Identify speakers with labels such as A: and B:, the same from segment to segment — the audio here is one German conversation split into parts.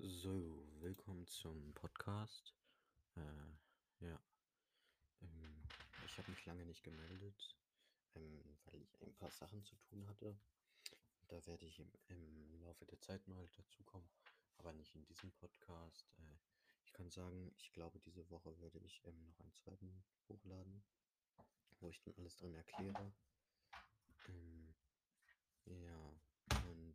A: So, willkommen zum Podcast. Äh, ja, ähm, ich habe mich lange nicht gemeldet, ähm, weil ich ein paar Sachen zu tun hatte. Da werde ich im, im Laufe der Zeit mal dazu kommen, aber nicht in diesem Podcast. Äh, ich kann sagen, ich glaube, diese Woche werde ich ähm, noch einen zweiten hochladen, wo ich dann alles drin erkläre. Ähm, ja, und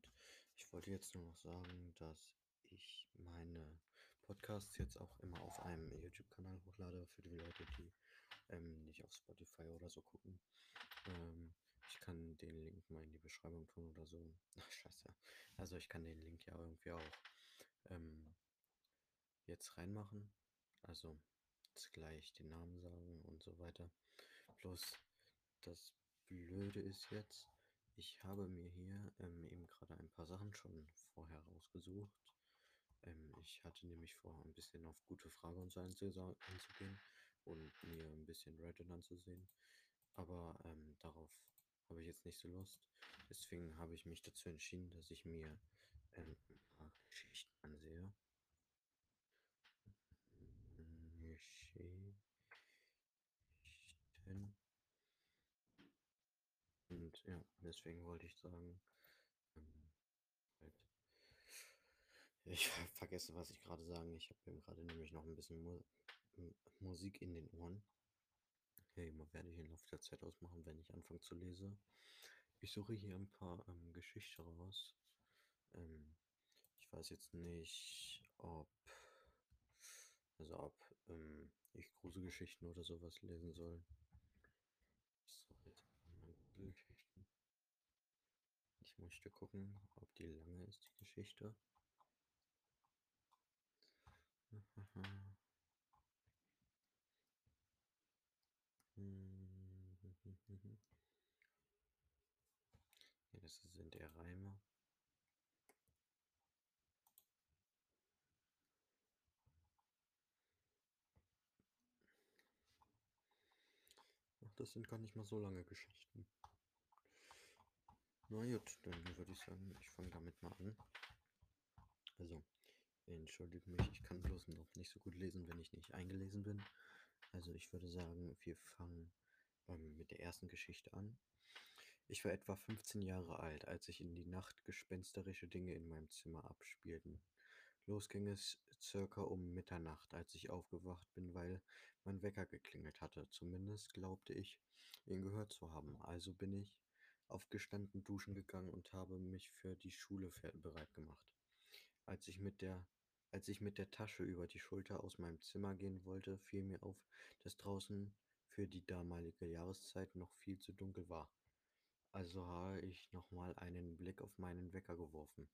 A: ich wollte jetzt nur noch sagen, dass ich meine Podcasts jetzt auch immer auf einem YouTube-Kanal hochlade für die Leute, die ähm, nicht auf Spotify oder so gucken. Ähm, ich kann den Link mal in die Beschreibung tun oder so. Ach, scheiße. Also ich kann den Link ja irgendwie auch ähm, jetzt reinmachen. Also jetzt gleich den Namen sagen und so weiter. Bloß das Blöde ist jetzt, ich habe mir hier ähm, eben gerade ein paar Sachen schon vorher rausgesucht. Ähm, ich hatte nämlich vor, ein bisschen auf gute Frage und so einzugehen und mir ein bisschen Reddit anzusehen. Aber ähm, darauf habe ich jetzt nicht so Lust. Deswegen habe ich mich dazu entschieden, dass ich mir ähm, ein paar Geschichten ansehe. Geschichten. Und ja, deswegen wollte ich sagen, ähm, halt ich habe vergessen, was ich gerade sagen. Ich habe gerade nämlich noch ein bisschen Mu Musik in den Ohren. Okay, man werde ich in Laufe der Zeit ausmachen, wenn ich anfange zu lesen. Ich suche hier ein paar ähm, Geschichten raus. Ähm, ich weiß jetzt nicht, ob also ob ähm, ich Gruselgeschichten oder sowas lesen soll. Mal. Ich möchte gucken, ob die lange ist, die Geschichte. Ja, das sind eher Reime. Ach, das sind gar nicht mal so lange Geschichten. Na gut, dann würde ich sagen, ich fange damit mal an. Also, entschuldigt mich, ich kann bloß noch nicht so gut lesen, wenn ich nicht eingelesen bin. Also ich würde sagen, wir fangen ähm, mit der ersten Geschichte an. Ich war etwa 15 Jahre alt, als sich in die Nacht gespensterische Dinge in meinem Zimmer abspielten. Los ging es circa um Mitternacht, als ich aufgewacht bin, weil mein Wecker geklingelt hatte. Zumindest glaubte ich, ihn gehört zu haben. Also bin ich aufgestanden, duschen gegangen und habe mich für die Schule bereit gemacht. Als ich mit der als ich mit der Tasche über die Schulter aus meinem Zimmer gehen wollte, fiel mir auf, dass draußen für die damalige Jahreszeit noch viel zu dunkel war. Also habe ich nochmal einen Blick auf meinen Wecker geworfen.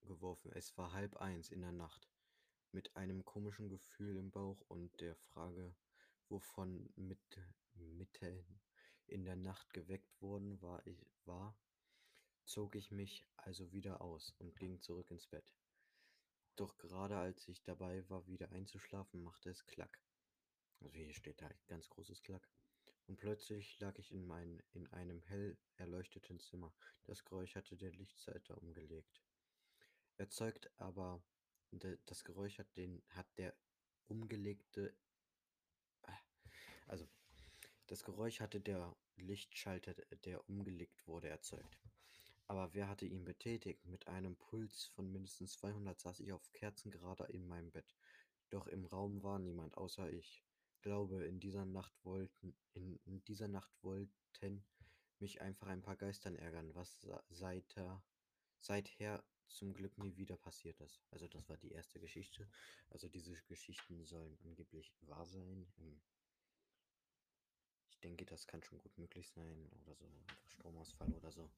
A: geworfen. Es war halb eins in der Nacht. Mit einem komischen Gefühl im Bauch und der Frage, wovon mit, mitten in der Nacht geweckt worden war, ich, war, zog ich mich also wieder aus und ging zurück ins Bett. Doch gerade als ich dabei war, wieder einzuschlafen, machte es Klack. Also hier steht halt ganz großes Klack. Und plötzlich lag ich in, mein, in einem hell erleuchteten Zimmer. Das Geräusch hatte der Lichtseite umgelegt. Erzeugt aber, das Geräusch hat, den, hat der umgelegte, also das Geräusch hatte der Lichtschalter, der umgelegt wurde, erzeugt. Aber wer hatte ihn betätigt? Mit einem Puls von mindestens 200 saß ich auf Kerzengerade in meinem Bett. Doch im Raum war niemand außer ich. Glaube, in dieser Nacht wollten, in, in dieser Nacht wollten mich einfach ein paar Geistern ärgern, was seither, seither zum Glück nie wieder passiert ist. Also das war die erste Geschichte. Also diese Geschichten sollen angeblich wahr sein. Denke, das kann schon gut möglich sein. Oder so, Stromausfall oder so.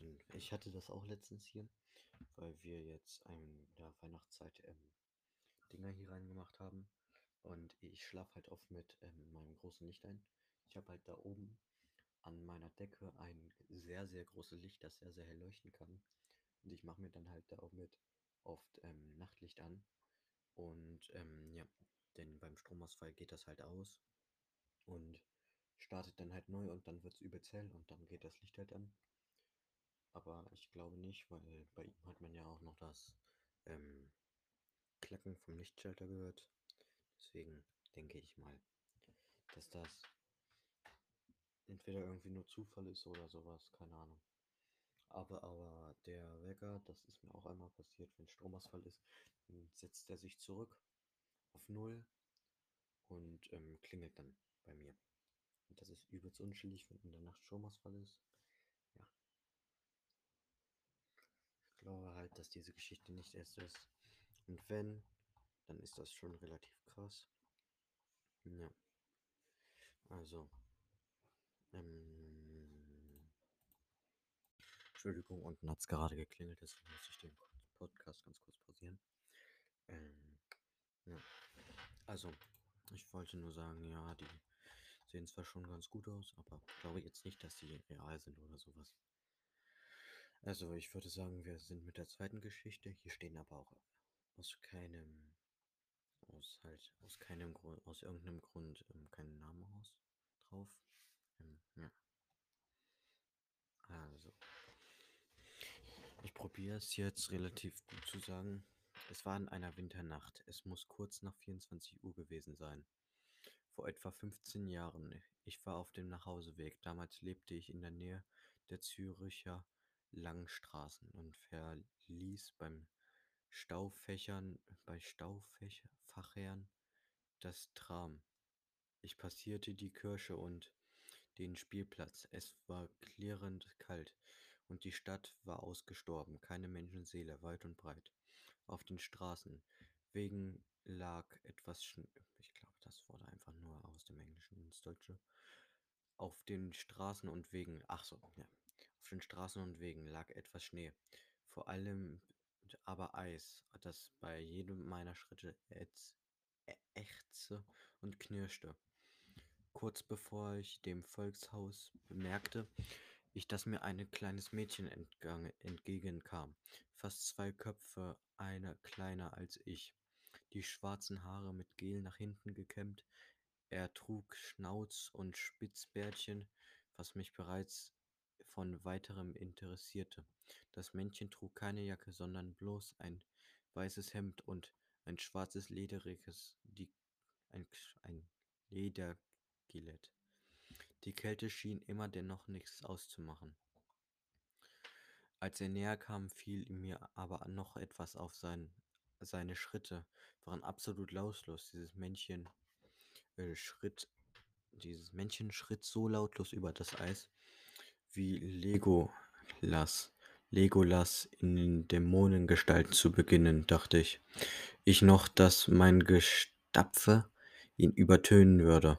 A: Und ich hatte das auch letztens hier, weil wir jetzt in der Weihnachtszeit ähm, Dinger hier reingemacht haben. Und ich schlafe halt oft mit ähm, meinem großen Licht ein. Ich habe halt da oben an meiner Decke ein sehr, sehr großes Licht, das sehr, sehr hell leuchten kann. Und ich mache mir dann halt da auch mit oft ähm, Nachtlicht an. Und ähm, ja, denn beim Stromausfall geht das halt aus und startet dann halt neu und dann wird es übelst und dann geht das Licht halt an. Aber ich glaube nicht, weil bei ihm hat man ja auch noch das ähm, Klacken vom Lichtschalter gehört. Deswegen denke ich mal, dass das entweder irgendwie nur Zufall ist oder sowas, keine Ahnung. Aber, aber der Wecker, das ist mir auch einmal passiert, wenn Stromausfall ist, dann setzt er sich zurück auf Null und ähm, klingelt dann bei mir. Und das ist übelst unschillig, wenn in der Nacht Stromausfall ist. Ja. Ich glaube halt, dass diese Geschichte nicht erst ist. Und wenn, dann ist das schon relativ krass. Ja. Also. Ähm, Entschuldigung, unten hat es gerade geklingelt, deswegen muss ich den Podcast ganz kurz pausieren. Ähm, ja. Also, ich wollte nur sagen, ja, die sehen zwar schon ganz gut aus, aber glaube jetzt nicht, dass die real sind oder sowas. Also, ich würde sagen, wir sind mit der zweiten Geschichte. Hier stehen aber auch aus keinem, aus halt, aus keinem Grund, aus irgendeinem Grund ähm, keinen Namen aus drauf. Ähm, ja. Also. Ich probiere es jetzt relativ gut zu sagen. Es war in einer Winternacht. Es muss kurz nach 24 Uhr gewesen sein. Vor etwa 15 Jahren. Ich war auf dem Nachhauseweg. Damals lebte ich in der Nähe der Züricher Langstraßen und verließ beim Staufächern, bei Staufachern das Tram. Ich passierte die Kirche und den Spielplatz. Es war klirrend kalt und die Stadt war ausgestorben. Keine Menschenseele, weit und breit. Auf den Straßen. Wegen lag etwas Schnee. Ich glaube, das wurde einfach nur aus dem Englischen ins Deutsche. Auf den Straßen und Wegen. Ach so, ja. Auf den Straßen und Wegen lag etwas Schnee. Vor allem aber Eis, das bei jedem meiner Schritte ächzte und knirschte. Kurz bevor ich dem Volkshaus bemerkte ich, dass mir ein kleines Mädchen entgange, entgegenkam, fast zwei Köpfe, eine kleiner als ich, die schwarzen Haare mit Gel nach hinten gekämmt. Er trug Schnauz und Spitzbärtchen, was mich bereits von weiterem interessierte. Das Männchen trug keine Jacke, sondern bloß ein weißes Hemd und ein schwarzes lederiges, die, ein, ein Ledergillett. Die Kälte schien immer dennoch nichts auszumachen. Als er näher kam, fiel mir aber noch etwas auf sein, seine Schritte waren absolut lautlos. Dieses Männchen schritt, dieses Männchen schritt so lautlos über das Eis wie Legolas. Legolas in Dämonengestalt zu beginnen, dachte ich. Ich noch, dass mein Gestapfe ihn übertönen würde.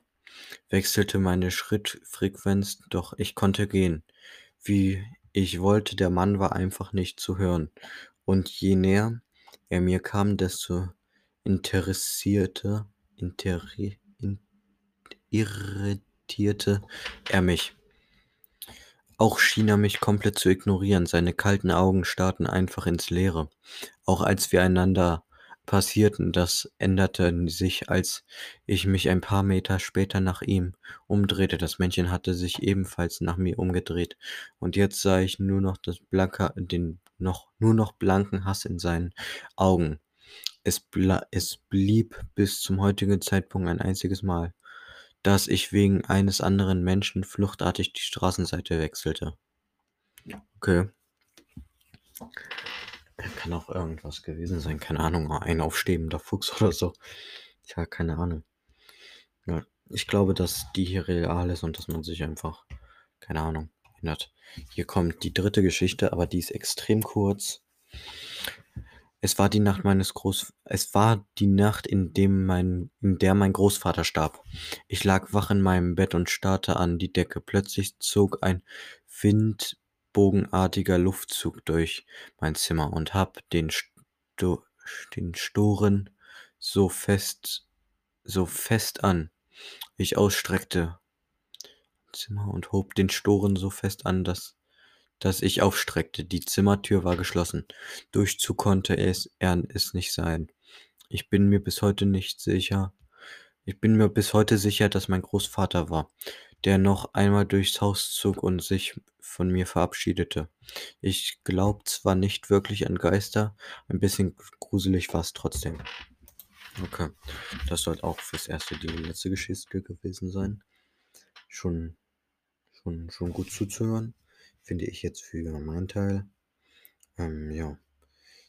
A: Wechselte meine Schrittfrequenz, doch ich konnte gehen, wie ich wollte. Der Mann war einfach nicht zu hören. Und je näher er mir kam, desto interessierte, interri, in, irritierte er mich. Auch schien er mich komplett zu ignorieren. Seine kalten Augen starrten einfach ins Leere. Auch als wir einander passierten, das änderte sich, als ich mich ein paar Meter später nach ihm umdrehte. Das Männchen hatte sich ebenfalls nach mir umgedreht. Und jetzt sah ich nur noch das blanke, den noch, nur noch blanken Hass in seinen Augen. Es, es blieb bis zum heutigen Zeitpunkt ein einziges Mal dass ich wegen eines anderen Menschen fluchtartig die Straßenseite wechselte. Okay. Kann auch irgendwas gewesen sein. Keine Ahnung, ein aufstehender Fuchs oder so. Ja, keine Ahnung. Ja, ich glaube, dass die hier real ist und dass man sich einfach, keine Ahnung, ändert. Hier kommt die dritte Geschichte, aber die ist extrem kurz. Es war die Nacht meines Groß es war die Nacht, in dem mein in der mein Großvater starb. Ich lag wach in meinem Bett und starrte an die Decke. Plötzlich zog ein windbogenartiger Luftzug durch mein Zimmer und hab den Sto den Storen so fest so fest an. Ich ausstreckte Zimmer und hob den Storen so fest an, dass das ich aufstreckte. Die Zimmertür war geschlossen. Durchzug konnte es, er es nicht sein. Ich bin mir bis heute nicht sicher. Ich bin mir bis heute sicher, dass mein Großvater war. der noch einmal durchs Haus zog und sich von mir verabschiedete. Ich glaube zwar nicht wirklich an Geister, ein bisschen gruselig war es trotzdem. Okay, das sollte auch fürs erste die letzte Geschichte gewesen sein. Schon, schon, schon gut zuzuhören, finde ich jetzt für meinen Teil. Ähm, ja,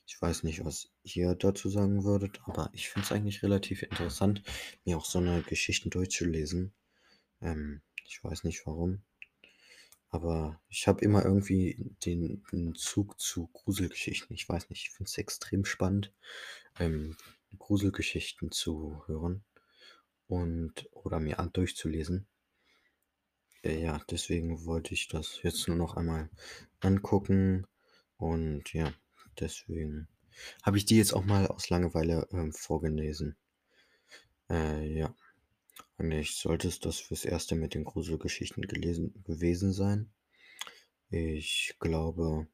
A: ich weiß nicht, was ihr dazu sagen würdet, aber ich finde es eigentlich relativ interessant, mir auch so eine Geschichten durchzulesen. Ähm, ich weiß nicht warum. Aber ich habe immer irgendwie den, den Zug zu Gruselgeschichten. Ich weiß nicht, ich finde es extrem spannend, ähm, Gruselgeschichten zu hören und oder mir an durchzulesen. Äh, ja, deswegen wollte ich das jetzt nur noch einmal angucken. Und ja, deswegen habe ich die jetzt auch mal aus Langeweile ähm, vorgelesen. Äh, ja. Eigentlich sollte es das fürs Erste mit den Gruselgeschichten gelesen gewesen sein. Ich glaube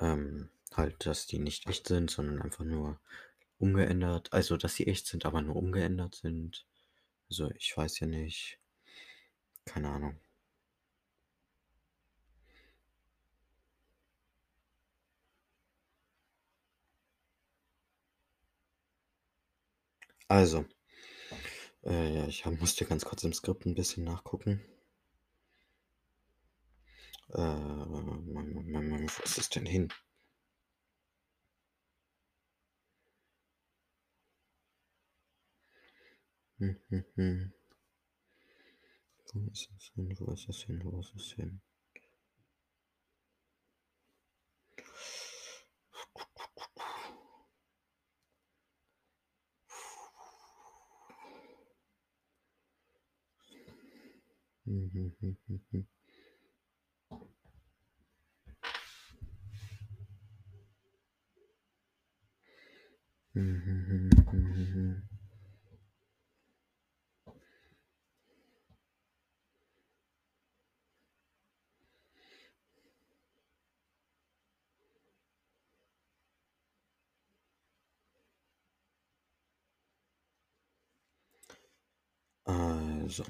A: ähm, halt, dass die nicht echt sind, sondern einfach nur umgeändert. Also, dass sie echt sind, aber nur umgeändert sind. Also, ich weiß ja nicht. Keine Ahnung. Also, äh, ja, ich hab, musste ganz kurz im Skript ein bisschen nachgucken. Äh, wo ist es denn hin? Hm, hm, hm. Wo ist hin? Wo ist es hin? Wo ist es hin? Hm, hm, hm, hm, Also.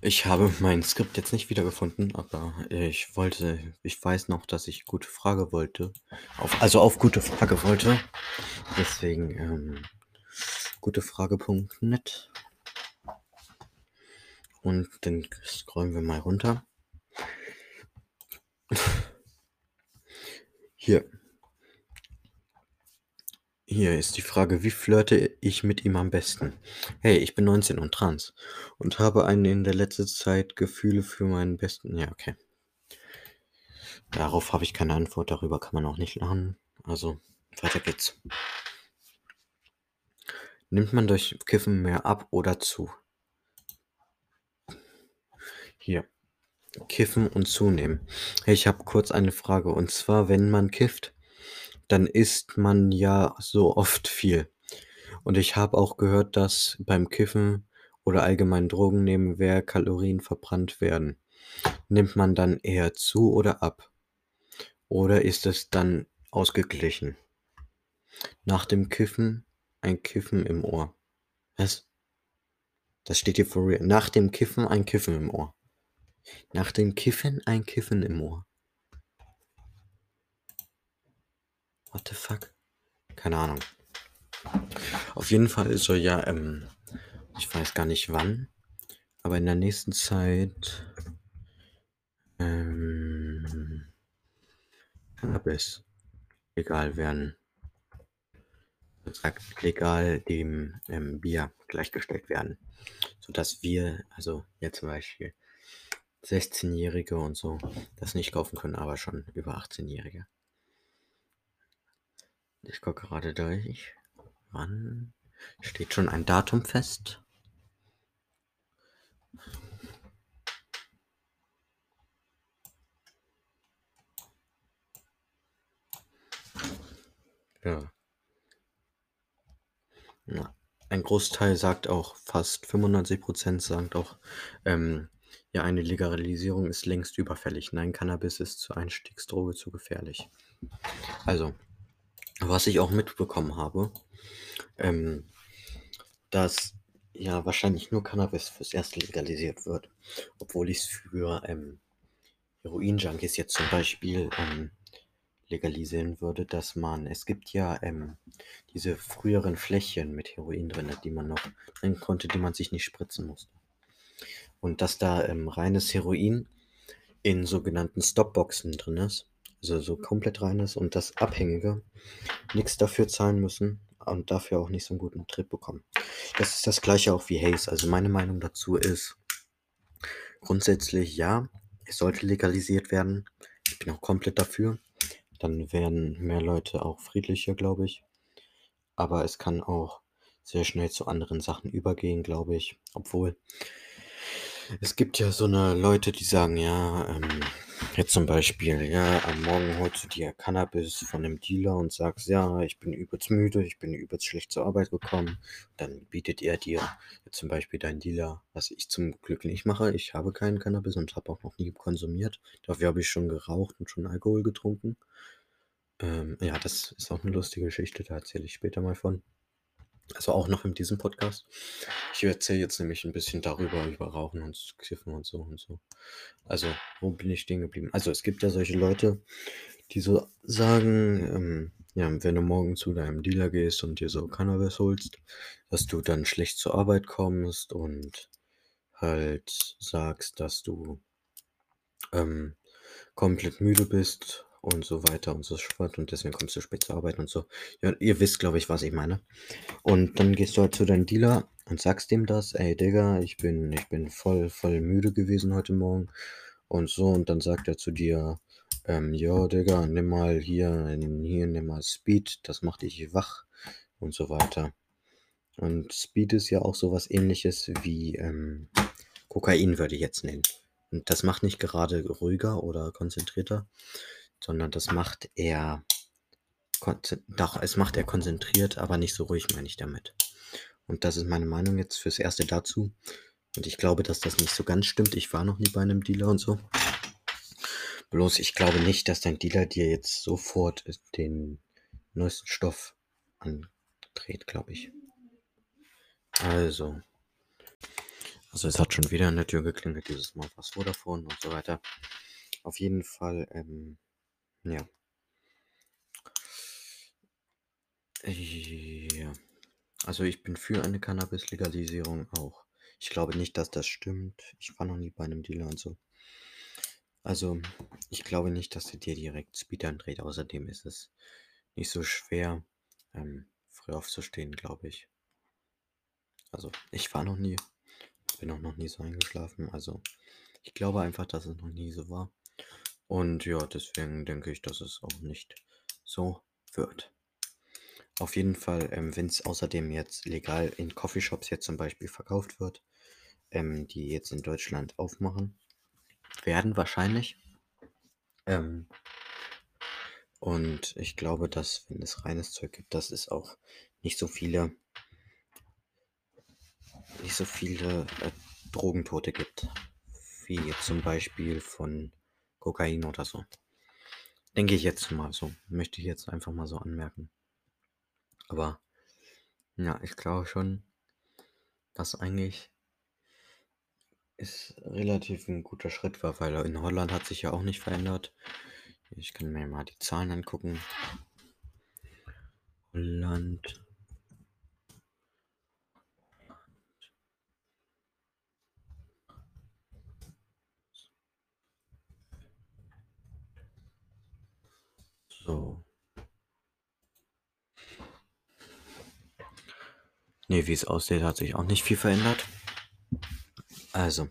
A: Ich habe mein Skript jetzt nicht wiedergefunden, aber ich wollte, ich weiß noch, dass ich gute Frage wollte. Auf, also auf gute Frage wollte. Deswegen ähm, gutefrage.net. Und dann scrollen wir mal runter. Hier. Hier ist die Frage, wie flirte ich mit ihm am besten? Hey, ich bin 19 und trans und habe einen in der letzten Zeit Gefühle für meinen besten. Ja, okay. Darauf habe ich keine Antwort, darüber kann man auch nicht lernen. Also, weiter geht's. Nimmt man durch Kiffen mehr ab oder zu? Hier. Kiffen und zunehmen. Hey, ich habe kurz eine Frage. Und zwar, wenn man kifft, dann isst man ja so oft viel. Und ich habe auch gehört, dass beim Kiffen oder allgemein Drogen nehmen mehr Kalorien verbrannt werden. Nimmt man dann eher zu oder ab? Oder ist es dann ausgeglichen? Nach dem Kiffen ein Kiffen im Ohr. Was? Das steht hier real. Nach dem Kiffen ein Kiffen im Ohr. Nach dem Kiffen ein Kiffen im Ohr. What the fuck? Keine Ahnung. Auf jeden Fall soll ja, ähm, ich weiß gar nicht wann, aber in der nächsten Zeit ähm, Cannabis legal werden. Sagt legal dem ähm, Bier gleichgestellt werden. Sodass wir, also jetzt zum Beispiel 16-Jährige und so, das nicht kaufen können, aber schon über 18-Jährige. Ich gucke gerade durch. Wann steht schon ein Datum fest? Ja. Ja. Ein Großteil sagt auch, fast 95% sagt auch, ähm, ja, eine Legalisierung ist längst überfällig. Nein, Cannabis ist zur Einstiegsdroge zu gefährlich. Also, was ich auch mitbekommen habe, ähm, dass ja wahrscheinlich nur Cannabis fürs Erste legalisiert wird, obwohl ich's für, ähm, Heroin-Junkies jetzt zum Beispiel, ähm, legalisieren würde, dass man es gibt ja, ähm, diese früheren Fläschchen mit Heroin drin, die man noch trinken konnte, die man sich nicht spritzen musste. Und dass da, ähm, reines Heroin in sogenannten Stopboxen drin ist, also so komplett reines und dass Abhängige nix dafür zahlen müssen und dafür auch nicht so 'n guten Trip bekommen. Das ist das Gleiche auch wie Haze. Also, meine Meinung dazu ist grundsätzlich ja, es sollte legalisiert werden. Ich bin auch komplett dafür. Dann wären mehr Leute auch friedlicher, glaube ich. Aber es kann auch sehr schnell zu anderen Sachen übergehen, glaube ich. Obwohl es gibt ja so 'ne Leute, die sagen, ja, ähm, jetzt zum Beispiel, ja, am Morgen holst du dir Cannabis von 'nem Dealer und sagst: „Ja, ich bin übelst müde, ich bin übelst schlecht zur Arbeit gekommen.“ Dann bietet er dir zum Beispiel dein Dealer was ich zum Glück nicht mache. Ich habe keinen Cannabis und habe auch noch nie konsumiert. Dafür habe ich schon geraucht und schon Alkohol getrunken. Ähm, ja, das ist auch 'ne lustige Geschichte, da erzähle ich später mal von. Also, auch noch in diesem Podcast. Ich erzähle jetzt nämlich 'n bisschen darüber, über Rauchen und Kiffen und so und so. Also, wo bin ich stehen geblieben? Also, es gibt ja solche Leute, die so sagen, ähm, ja, wenn du morgen zu deinem Dealer gehst und dir so Cannabis holst, dass du dann schlecht zur Arbeit kommst und halt sagst, dass du ähm, komplett müde bist und so weiter und so fort und deswegen kommst du spät zur Arbeit und so. Ja, ihr wisst, glaube ich, was ich meine. Und dann gehst du halt zu deinem Dealer und sagst dem das: „Ey Digga, ich bin ich bin voll voll müde gewesen heute Morgen und so.“ Und dann sagt er zu dir, ähm: „Jo Digga, nimm mal hier hier, nimm mal Speed, das macht dich wach“ und so weiter. Und Speed ist ja auch so was Ähnliches wie, ähm, Kokain, würde ich jetzt nennen. Und das macht nicht gerade ruhiger oder konzentrierter, sondern das macht konzen doch, es macht eher konzentriert, aber nicht so ruhig, meine ich damit. Und das ist meine Meinung jetzt fürs Erste dazu. Und ich glaube, dass das nicht so ganz stimmt. Ich war noch nie bei 'nem Dealer und so. Bloß ich glaube nicht, dass dein Dealer dir jetzt sofort, den neuesten Stoff andreht, glaube ich. Also also, es hat schon wieder an der Tür geklingelt, dieses Mal war's Vodafone und so weiter. Auf jeden Fall, ähm, ja. Ja. Also, ich bin für eine Cannabis-Legalisierung auch. Ich glaube nicht, dass das stimmt. Ich war noch nie bei 'nem Dealer und so. Also, ich glaube nicht, dass der dir direkt Speed andreht. Außerdem ist es nicht so schwer, ähm, früh aufzustehen, glaube ich. Also, ich war noch nie bin auch noch nie so eingeschlafen. Also, ich glaube einfach, dass es noch nie so war. Und ja, deswegen denke ich, dass es auch nicht so wird. Auf jeden Fall, ähm, wenn's außerdem jetzt legal in Coffeeshops jetzt zum Beispiel verkauft wird, ähm, die jetzt in Deutschland aufmachen werden wahrscheinlich ähm und ich glaube, dass, wenn es reines Zeug gibt, dass es auch nicht so viele nicht so viele, äh, Drogentote gibt, wie jetzt zum Beispiel von Kokain oder so. Denke ich jetzt mal so. Möchte ich jetzt einfach mal so anmerken. Aber ja, ich glaube schon, dass eigentlich es relativ 'n guter Schritt war, weil in Holland hat sich ja auch nicht verändert. Ich kann mir mal die Zahlen angucken. Holland. So. Ne, wie's aussieht, hat sich auch nicht viel verändert. Also,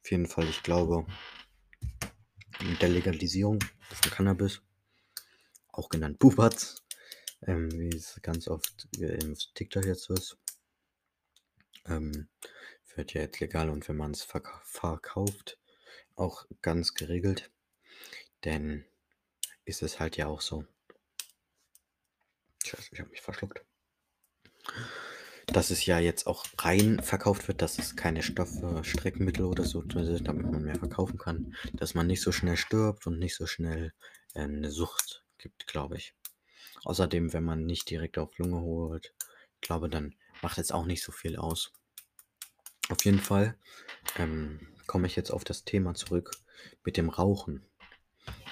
A: auf jeden Fall, ich glaube mit der Legalisierung von Cannabis, auch genannt Bubatz, ähm, wie es ganz oft, im TikTok jetzt ist ähm, wird ja jetzt legal und wenn man's verka verkauft, auch ganz geregelt. Denn ist es halt ja auch so Scheiße, ich habe mich verschluckt. Dass es ja jetzt auch rein verkauft wird, dass es keine Stoffe, Streckmittel oder so damit man mehr verkaufen kann, dass man nicht so schnell stirbt und nicht so schnell, äh, 'ne Sucht gibt, glaube ich. Außerdem, wenn man nicht direkt auf Lunge holt, glaube, dann macht es auch nicht so viel aus. Auf jeden Fall ähm, komme ich jetzt auf das Thema zurück mit dem Rauchen.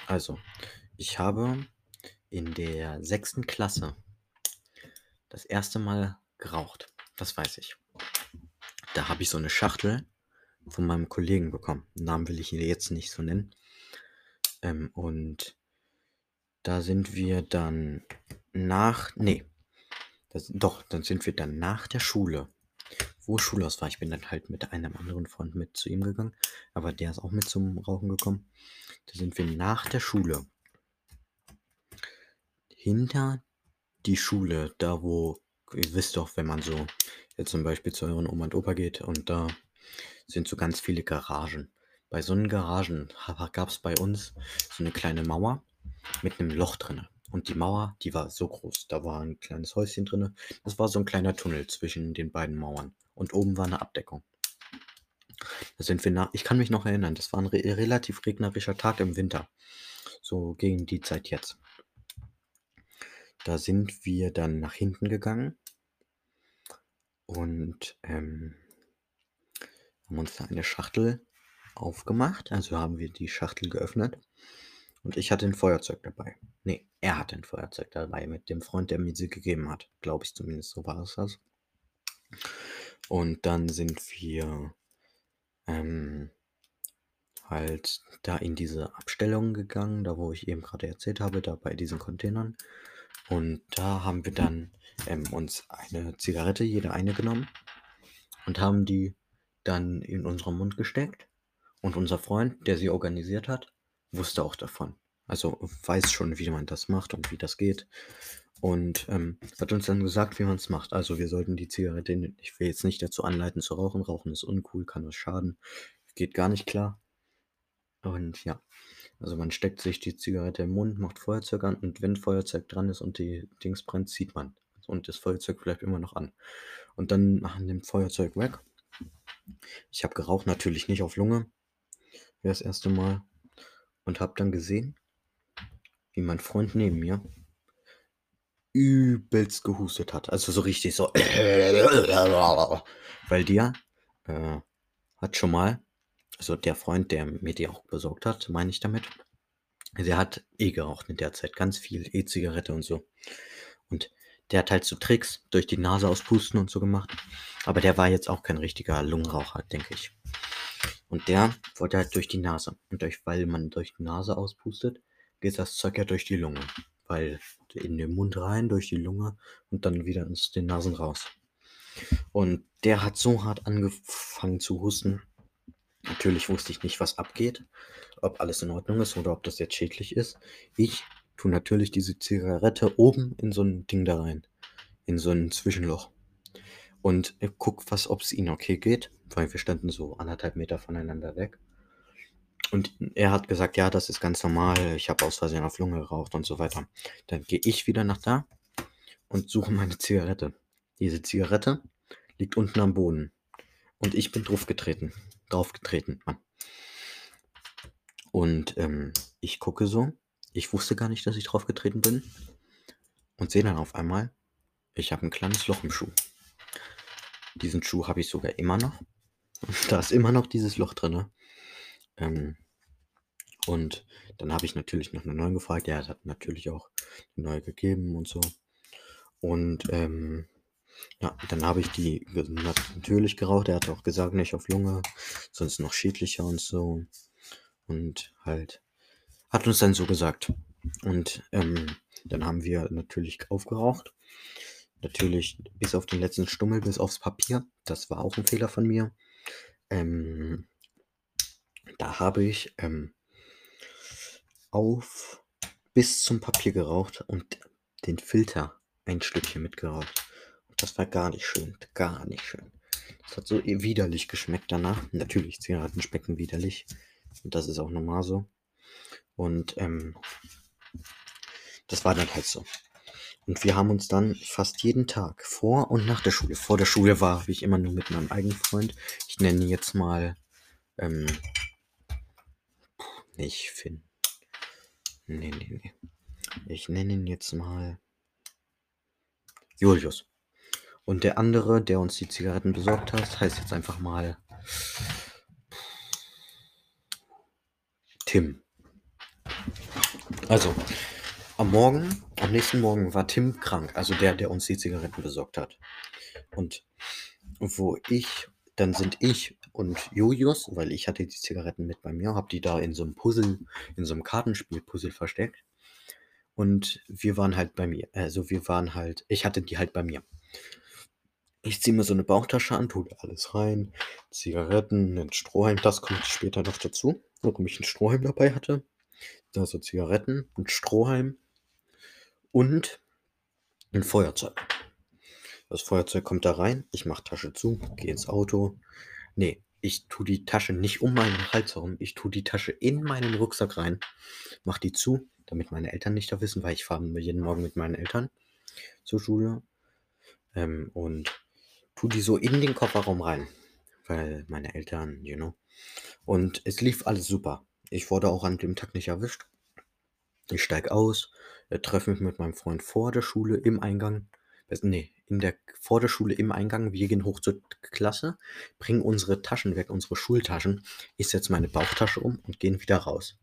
A: Also, ich habe in der sechsten Klasse das erste Mal geraucht. Das weiß ich. Da habe ich so eine Schachtel von meinem Kollegen bekommen. Namen will ich ihn jetzt nicht so nennen. Ähm, und da sind wir dann nach, nee, das, doch, dann sind wir dann nach der Schule, wo Schulaus war. Ich bin dann halt mit einem anderen Freund mit zu ihm gegangen, aber der ist auch mit zum Rauchen gekommen. Da sind wir nach der Schule hinter die Schule, da wo, ihr wisst doch, wenn man so jetzt zum Beispiel zu euren Oma und Opa geht und da sind so ganz viele Garagen. Bei so einen Garagen gab es bei uns so eine kleine Mauer mit einem Loch drin. Und die Mauer, die war so groß. Da war ein kleines Häuschen drin. Das war so ein kleiner Tunnel zwischen den beiden Mauern. Und oben war eine Abdeckung. Da sind wir nach. Ich kann mich noch erinnern, das war ein re relativ regnerischer Tag im Winter. So gegen die Zeit jetzt. Da sind wir dann nach hinten gegangen und ähm, haben uns da eine Schachtel aufgemacht. Also haben wir die Schachtel geöffnet und ich hatte ein Feuerzeug dabei. Nee, er hatte ein Feuerzeug dabei mit dem Freund, der mir sie gegeben hat. Glaube ich zumindest, so war es das. Und dann sind wir ähm, halt da in diese Abstellung gegangen, da wo ich eben gerade erzählt habe, da bei diesen Containern. Und da haben wir dann ähm, uns eine Zigarette, jede eine genommen und haben die dann in unseren Mund gesteckt. Und unser Freund, der sie organisiert hat, wusste auch davon. Also weiß schon, wie man das macht und wie das geht. Und ähm, hat uns dann gesagt, wie man es macht. Also wir sollten die Zigarette, ich will jetzt nicht dazu anleiten zu rauchen. Rauchen ist uncool, kann was schaden. Geht gar nicht klar. Und ja, also man steckt sich die Zigarette im Mund, macht Feuerzeug an und wenn Feuerzeug dran ist und die Dings brennt, zieht man. Und das Feuerzeug bleibt immer noch an. Und dann machen dem Feuerzeug weg. Ich habe geraucht, natürlich nicht auf Lunge. Wäre das erste Mal und habe dann gesehen, wie mein Freund neben mir übelst gehustet hat. Also so richtig so. Weil der äh, hat schon mal, also der Freund, der mir die auch besorgt hat, meine ich damit, der hat eh geraucht in der Zeit, ganz viel E-Zigarette und so. Und der hat halt so Tricks durch die Nase auspusten und so gemacht. Aber der war jetzt auch kein richtiger Lungenraucher, denke ich. Und der wollte halt durch die Nase. Und durch, weil man durch die Nase auspustet, geht das Zeug ja durch die Lunge. Weil in den Mund rein, durch die Lunge und dann wieder ins den Nasen raus. Und der hat so hart angefangen zu husten. Natürlich wusste ich nicht, was abgeht, ob alles in Ordnung ist oder ob das jetzt schädlich ist. Ich tue natürlich diese Zigarette oben in so ein Ding da rein. In so ein Zwischenloch und guck, was, ob es ihnen okay geht, weil wir standen so anderthalb Meter voneinander weg. Und er hat gesagt, ja, das ist ganz normal, ich habe aus Versehen auf Lunge geraucht und so weiter. Dann gehe ich wieder nach da und suche meine Zigarette. Diese Zigarette liegt unten am Boden. Und ich bin draufgetreten. Draufgetreten, Mann. Und ähm, ich gucke so. Ich wusste gar nicht, dass ich draufgetreten bin. Und sehe dann auf einmal, ich habe ein kleines Loch im Schuh. Diesen Schuh habe ich sogar immer noch. Da ist immer noch dieses Loch drin. Ähm, und dann habe ich natürlich noch eine neue gefragt. Ja, er hat natürlich auch eine neue gegeben und so. Und ähm, ja, dann habe ich die natürlich geraucht. Er hat auch gesagt, nicht auf Lunge, sonst noch schädlicher und so. Und halt, hat uns dann so gesagt. Und ähm, dann haben wir natürlich aufgeraucht. Natürlich bis auf den letzten Stummel, bis aufs Papier. Das war auch ein Fehler von mir. Ähm, da habe ich ähm, auf bis zum Papier geraucht und den Filter ein Stückchen mitgeraucht. Das war gar nicht schön, gar nicht schön. Das hat so widerlich geschmeckt danach. Natürlich, Zigaretten schmecken widerlich. Und das ist auch normal so. Und ähm, das war dann halt so. Und wir haben uns dann fast jeden Tag vor und nach der Schule. Vor der Schule war ich immer nur mit meinem eigenen Freund. Ich nenne ihn jetzt mal, ähm, nicht Finn. Nee, nee, nee. Ich nenne ihn jetzt mal Julius. Und der andere, der uns die Zigaretten besorgt hat, heißt jetzt einfach mal Tim. Also, am Morgen, am nächsten Morgen war Tim krank, also der, der uns die Zigaretten besorgt hat. Und wo ich, dann sind ich und Julius, weil ich hatte die Zigaretten mit bei mir, hab die da in so einem Puzzle, in so einem Kartenspiel-Puzzle versteckt. Und wir waren halt bei mir, also wir waren halt, ich hatte die halt bei mir. Ich ziehe mir so eine Bauchtasche an, tue alles rein, Zigaretten, einen Strohhalm, das kommt später noch dazu, warum ich einen Strohhalm dabei hatte. Da so Zigaretten, ein Strohhalm und ein Feuerzeug. Das Feuerzeug kommt da rein, ich mache Tasche zu, gehe ins Auto. Nee, ich tue die Tasche nicht um meinen Hals herum, ich tue die Tasche in meinen Rucksack rein, mache die zu, damit meine Eltern nicht da wissen, weil ich fahre jeden Morgen mit meinen Eltern zur Schule. Ähm, und tue die so in den Kofferraum rein, weil meine Eltern, you know. Und es lief alles super. Ich wurde auch an dem Tag nicht erwischt. Ich steige aus, äh, treffe mich mit meinem Freund vor der Schule im Eingang. Nee, in der, vor der Schule im Eingang. Wir gehen hoch zur Klasse, bringen unsere Taschen weg, unsere Schultaschen. Ich setze meine Bauchtasche um und gehen wieder raus.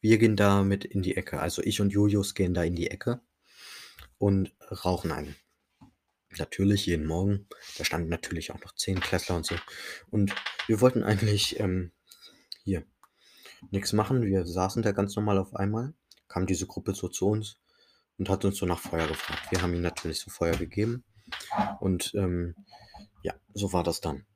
A: Wir gehen da mit in die Ecke. Also ich und Julius gehen da in die Ecke und rauchen einen. Natürlich jeden Morgen. Da standen natürlich auch noch zehn Klässler und so. Und wir wollten eigentlich ähm, hier nichts machen. Wir saßen da ganz normal auf einmal. Kam diese Gruppe so zu uns und hat uns so nach Feuer gefragt. Wir haben ihnen natürlich so Feuer gegeben. Und ähm, ja, so war das dann.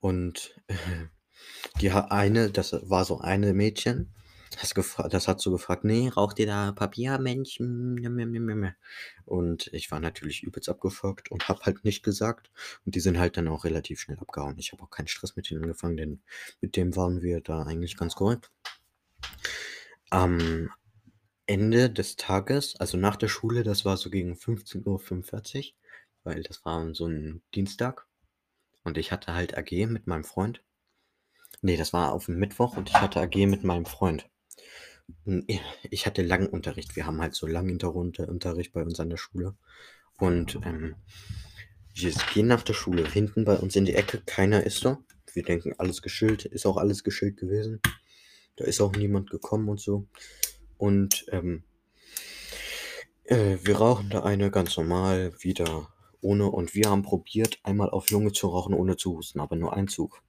A: Und äh, die eine, das war so eine Mädchen, das, das hat so gefragt, nee, raucht ihr da Papier, Mensch? Und ich war natürlich übelst abgefuckt und hab halt nicht gesagt. Und die sind halt dann auch relativ schnell abgehauen. Ich habe auch keinen Stress mit denen angefangen, denn mit dem waren wir da eigentlich ganz korrekt. Am Ende des Tages, also nach der Schule, das war so gegen 15.45 Uhr, weil das war so ein Dienstag. Und ich hatte halt AG mit meinem Freund. Nee, das war auf dem Mittwoch und ich hatte AG mit meinem Freund. Ich hatte langen Unterricht. Wir haben halt so langen Unterricht bei uns an der Schule. Und ähm, wir gehen nach der Schule hinten bei uns in die Ecke. Keiner ist da. Wir denken, alles geschillt. Ist auch alles geschillt gewesen. Da ist auch niemand gekommen und so. Und ähm, äh, wir rauchen da eine ganz normal wieder ohne. Und wir haben probiert, einmal auf Lunge zu rauchen, ohne zu husten. Aber nur ein Zug.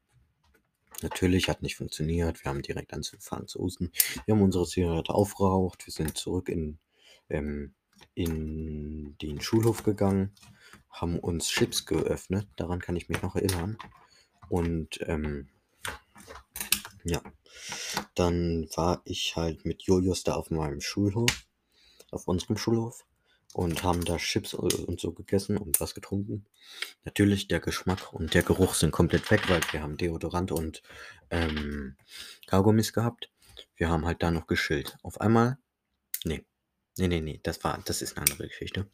A: Natürlich hat nicht funktioniert. Wir haben direkt angefangen zu husten. Wir haben unsere Zigarette aufgeraucht. Wir sind zurück in, ähm, in den Schulhof gegangen, haben uns Chips geöffnet. Daran kann ich mich noch erinnern. Und ähm, ja, dann war ich halt mit Julius da auf meinem Schulhof, auf unserem Schulhof und haben da Chips und so gegessen und was getrunken. Natürlich, der Geschmack und der Geruch sind komplett weg, weil wir haben Deodorant und ähm, Kaugummis gehabt. Wir haben halt da noch geschillt. Auf einmal, nee, nee, nee, nee, das war, das ist eine andere Geschichte.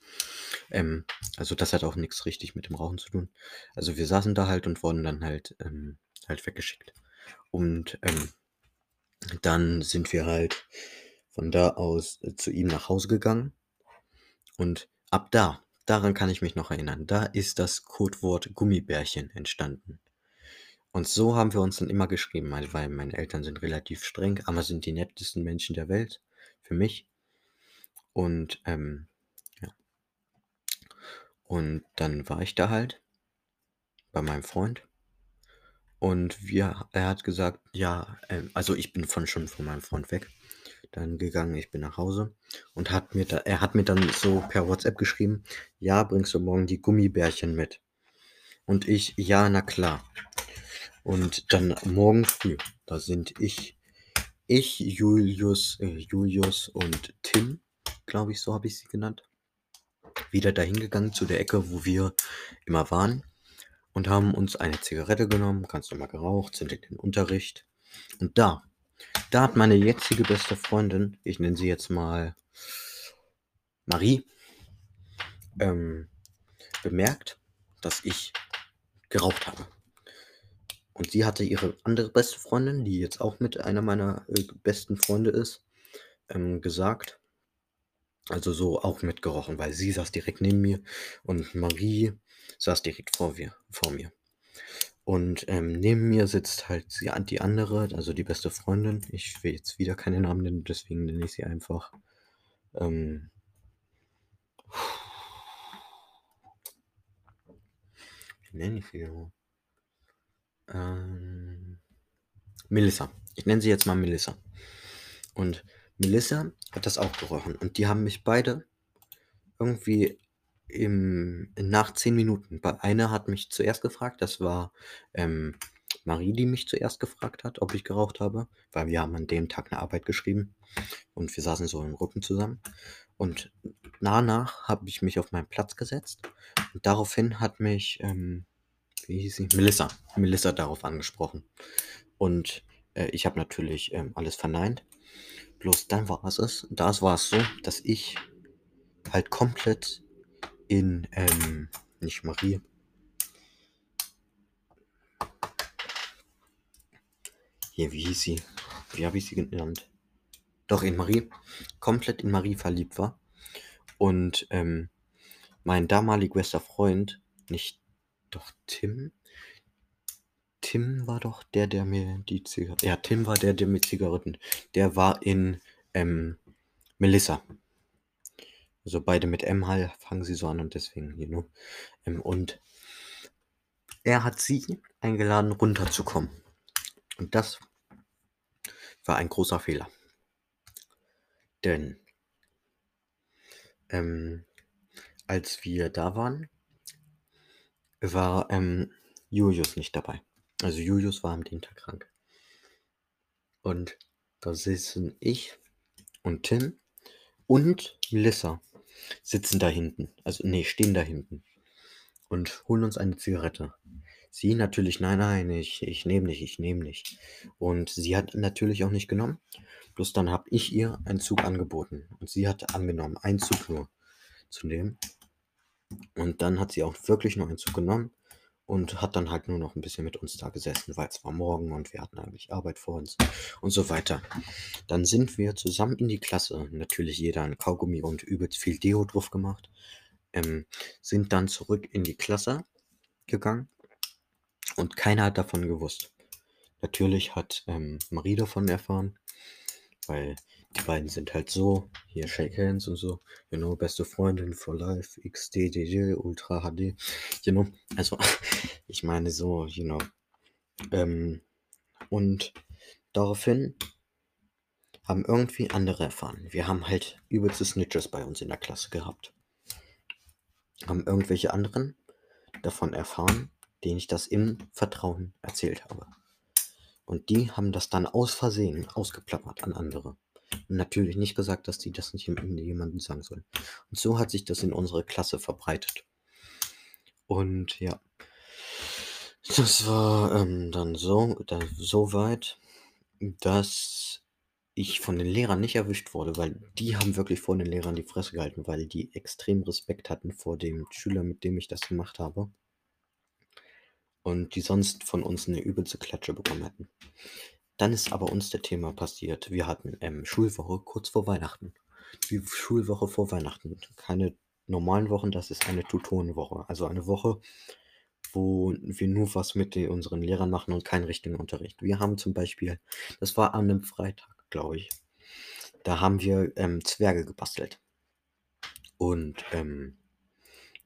A: Ähm, also das hat auch nichts richtig mit dem Rauchen zu tun. Also wir saßen da halt und wurden dann halt, ähm, halt weggeschickt. Und ähm, dann sind wir halt von da aus äh, zu ihm nach Hause gegangen und ab da, daran kann ich mich noch erinnern, da ist das Codewort Gummibärchen entstanden. Und so haben wir uns dann immer geschrieben, weil meine Eltern sind relativ streng, aber sind die nettesten Menschen der Welt für mich. Und ähm, ja. Und dann war ich da halt bei meinem Freund. Und wir, er hat gesagt, ja, äh, also ich bin von schon von meinem Freund weg dann gegangen. Ich bin nach Hause und hat mir da, er hat mir dann so per WhatsApp geschrieben, ja, bringst du morgen die Gummibärchen mit? Und ich, ja, na klar. Und dann morgen früh, da sind ich, ich, Julius, äh, Julius und Tim, glaube ich, so habe ich sie genannt, wieder dahin gegangen zu der Ecke, wo wir immer waren und haben uns eine Zigarette genommen, ganz normal geraucht, sind in den Unterricht. Und da, da hat meine jetzige beste Freundin, ich nenne sie jetzt mal Marie, ähm, bemerkt, dass ich geraucht habe. Und sie hatte ihre andere beste Freundin, die jetzt auch mit einer meiner äh, besten Freunde ist, ähm, gesagt, Also so auch mitgerochen, weil sie saß direkt neben mir und Marie saß direkt vor mir. Vor mir. Und ähm, neben mir sitzt halt sie, die andere, also die beste Freundin. Ich will jetzt wieder keine Namen nennen, deswegen nenne ich sie einfach. Ähm, wie nenne ich sie? Ähm, Melissa. Ich nenne sie jetzt mal Melissa. Und Melissa hat das auch gerochen. Und die haben mich beide irgendwie im, nach zehn Minuten. Eine hat mich zuerst gefragt, das war ähm, Marie, die mich zuerst gefragt hat, ob ich geraucht habe, weil wir haben an dem Tag eine Arbeit geschrieben und wir saßen so im Rücken zusammen. Und danach habe ich mich auf meinen Platz gesetzt und daraufhin hat mich, ähm, wie hieß sie? Melissa, Melissa darauf angesprochen. Und äh, ich habe natürlich ähm, alles verneint. Bloß dann war es. Da war es so, dass ich halt komplett in, ähm, nicht Marie. Hier, wie hieß sie? Wie habe ich sie genannt? Doch, in Marie. Komplett in Marie verliebt war. Und ähm, mein damaliger bester Freund, nicht doch Tim. Tim war doch der, der mir die Zigaretten. Ja, Tim war der, der mit Zigaretten. Der war in ähm, Melissa. Also beide mit M halt fangen sie so an und deswegen, you know. Ähm, und er hat sie eingeladen, runterzukommen. Und das war ein großer Fehler. Denn ähm, als wir da waren, war ähm, Julius nicht dabei. Also Julius war am den Tag krank. Und da sitzen ich und Tim und Melissa sitzen da hinten. Also, nee, stehen da hinten. Und holen uns eine Zigarette. Sie natürlich, nein, nein, ich, ich nehme nicht, ich nehme nicht. Und sie hat natürlich auch nicht genommen. Bloß dann habe ich ihr einen Zug angeboten. Und sie hat angenommen, einen Zug nur zu nehmen. Und dann hat sie auch wirklich nur einen Zug genommen und hat dann halt nur noch ein bisschen mit uns da gesessen, weil es war morgen und wir hatten eigentlich Arbeit vor uns und so weiter. Dann sind wir zusammen in die Klasse, natürlich jeder ein Kaugummi und übelst viel Deo drauf gemacht, ähm, sind dann zurück in die Klasse gegangen und keiner hat davon gewusst. Natürlich hat ähm, Marie davon erfahren, weil die beiden sind halt so, hier Shake Hands und so, you know, beste Freundin for life, XDDD, Ultra HD, you know, also ich meine so, you know, ähm, und daraufhin haben irgendwie andere erfahren. Wir haben halt übelste Snitches bei uns in der Klasse gehabt. Haben irgendwelche anderen davon erfahren, denen ich das im Vertrauen erzählt habe. Und die haben das dann aus Versehen ausgeplappert an andere. Natürlich nicht gesagt, dass die das nicht jemandem sagen sollen. Und so hat sich das in unsere Klasse verbreitet. Und ja, das war ähm, dann so, da, so weit, dass ich von den Lehrern nicht erwischt wurde, weil die haben wirklich vor den Lehrern die Fresse gehalten, weil die extrem Respekt hatten vor dem Schüler, mit dem ich das gemacht habe. Und die sonst von uns eine übelste Klatsche bekommen hätten. Dann ist aber uns der Thema passiert. Wir hatten ähm, Schulwoche kurz vor Weihnachten. Die Schulwoche vor Weihnachten. Keine normalen Wochen, das ist eine Tutorenwoche. Also eine Woche, wo wir nur was mit den, unseren Lehrern machen und keinen richtigen Unterricht. Wir haben zum Beispiel, das war an einem Freitag, glaube ich, da haben wir ähm, Zwerge gebastelt. Und ähm,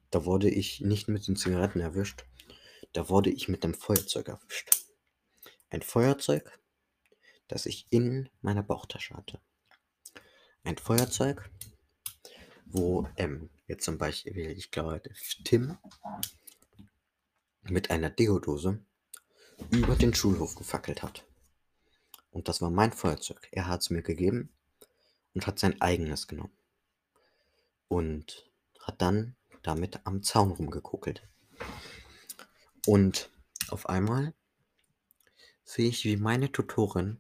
A: da wurde ich nicht mit den Zigaretten erwischt, da wurde ich mit einem Feuerzeug erwischt. Ein Feuerzeug, das ich in meiner Bauchtasche hatte. Ein Feuerzeug, wo ähm, jetzt zum Beispiel, ich glaube, Tim mit einer Deodose über den Schulhof gefackelt hat. Und das war mein Feuerzeug. Er hat es mir gegeben und hat sein eigenes genommen. Und hat dann damit am Zaun rumgekuckelt. Und auf einmal sehe ich, wie meine Tutorin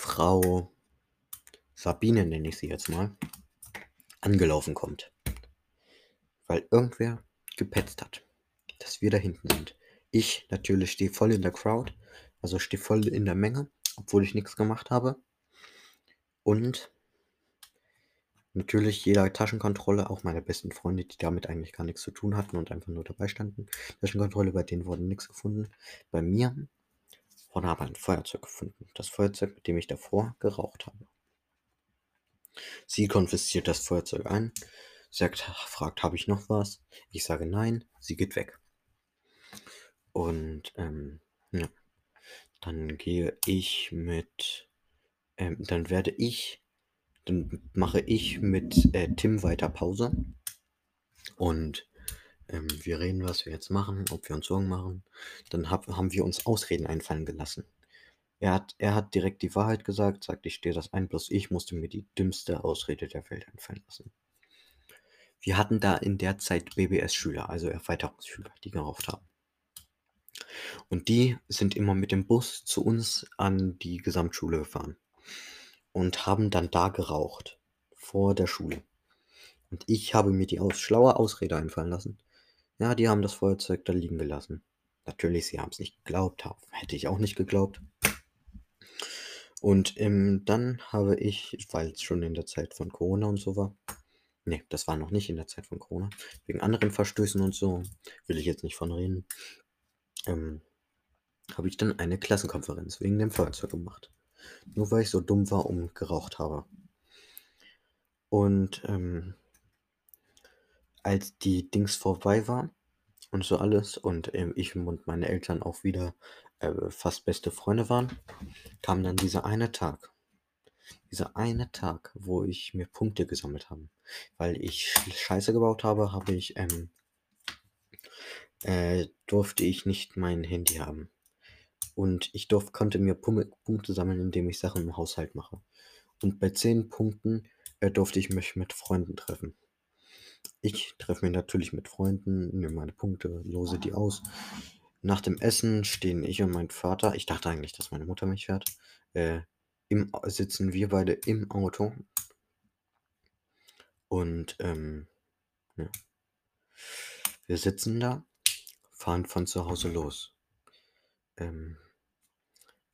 A: Frau Sabine, nenne ich sie jetzt mal, angelaufen kommt. Weil irgendwer gepetzt hat, dass wir da hinten sind. Ich natürlich stehe voll in der Crowd, also stehe voll in der Menge, obwohl ich nichts gemacht habe. Und Natürlich jeder Taschenkontrolle, auch meine besten Freunde, die damit eigentlich gar nichts zu tun hatten und einfach nur dabei standen. Taschenkontrolle, bei denen wurde nichts gefunden. Bei mir wurde aber ein Feuerzeug gefunden. Das Feuerzeug, mit dem ich davor geraucht habe. Sie konfisziert das Feuerzeug ein, sagt, fragt, habe ich noch was? Ich sage nein, sie geht weg. Und ähm, ja, dann gehe ich mit, ähm, dann werde ich dann mache ich mit äh, Tim weiter Pause. Und ähm, wir reden, was wir jetzt machen, ob wir uns Sorgen machen. Dann hab, haben wir uns Ausreden einfallen gelassen. Er hat, er hat direkt die Wahrheit gesagt, sagt, ich stehe das ein, bloß ich musste mir die dümmste Ausrede der Welt einfallen lassen. Wir hatten da in der Zeit BBS-Schüler, also Erweiterungsschüler, die geraucht haben. Und die sind immer mit dem Bus zu uns an die Gesamtschule gefahren und haben dann da geraucht. Vor der Schule. Und ich habe mir die aus schlaue Ausrede einfallen lassen. Ja, die haben das Feuerzeug da liegen gelassen. Natürlich, sie haben es nicht geglaubt. Hätte ich auch nicht geglaubt. Und ähm, dann habe ich, weil es schon in der Zeit von Corona und so war, ne, das war noch nicht in der Zeit von Corona, wegen anderen Verstößen und so, will ich jetzt nicht von reden, ähm, habe ich dann eine Klassenkonferenz wegen dem Feuerzeug gemacht. Nur weil ich so dumm war und geraucht habe. Und ähm, als die Dings vorbei war und so alles und ähm, ich und meine Eltern auch wieder äh, fast beste Freunde waren, kam dann dieser eine Tag. Dieser eine Tag, wo ich mir Punkte gesammelt habe. Weil ich Scheiße gebaut habe, habe ich, ähm, äh, durfte ich nicht mein Handy haben. Und ich durf, konnte mir Punkte sammeln, indem ich Sachen im Haushalt mache. Und bei 10 Punkten äh, durfte ich mich mit Freunden treffen. Ich treffe mich natürlich mit Freunden, nehme meine Punkte, lose die aus. Nach dem Essen stehen ich und mein Vater, ich dachte eigentlich, dass meine Mutter mich fährt, äh, im, sitzen wir beide im Auto. Und ähm, ja. wir sitzen da, fahren von zu Hause los. Ähm,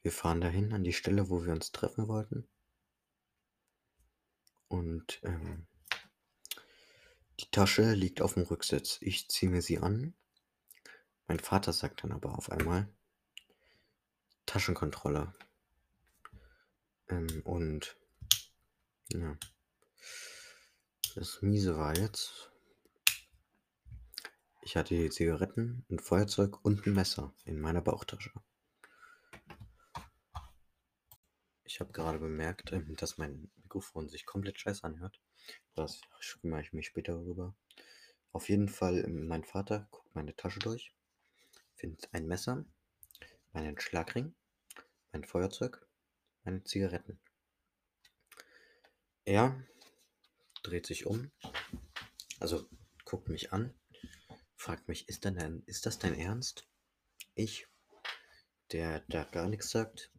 A: wir fahren dahin an die Stelle, wo wir uns treffen wollten. Und ähm, die Tasche liegt auf dem Rücksitz. Ich ziehe mir sie an. Mein Vater sagt dann aber auf einmal Taschenkontrolle. Ähm, und ja, das Miese war jetzt, ich hatte die Zigaretten, ein Feuerzeug und ein Messer in meiner Bauchtasche. Ich habe gerade bemerkt, ähm, dass mein Mikrofon sich komplett scheiße anhört. Das kümmere ich mich später darüber. Auf jeden Fall, ähm, mein Vater guckt meine Tasche durch, findet ein Messer, meinen Schlagring, mein Feuerzeug, meine Zigaretten. Er dreht sich um, also guckt mich an, fragt mich, ist, denn ist das dein Ernst? Ich, der da gar nichts sagt,